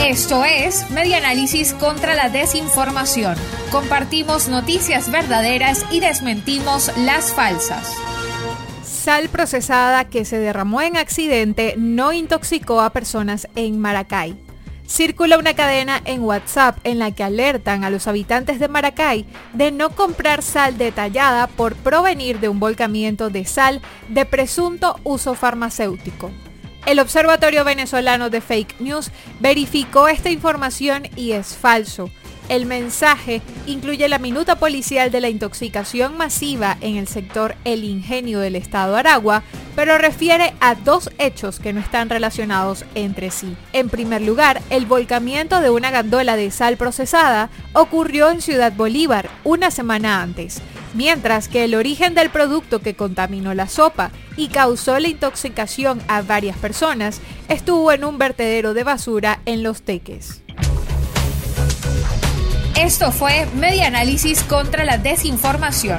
Esto es Media Análisis contra la Desinformación. Compartimos noticias verdaderas y desmentimos las falsas. Sal procesada que se derramó en accidente no intoxicó a personas en Maracay. Circula una cadena en WhatsApp en la que alertan a los habitantes de Maracay de no comprar sal detallada por provenir de un volcamiento de sal de presunto uso farmacéutico. El Observatorio Venezolano de Fake News verificó esta información y es falso. El mensaje incluye la minuta policial de la intoxicación masiva en el sector El Ingenio del estado Aragua, pero refiere a dos hechos que no están relacionados entre sí. En primer lugar, el volcamiento de una gandola de sal procesada ocurrió en Ciudad Bolívar una semana antes, mientras que el origen del producto que contaminó la sopa y causó la intoxicación a varias personas estuvo en un vertedero de basura en Los Teques. Esto fue Media Análisis contra la Desinformación.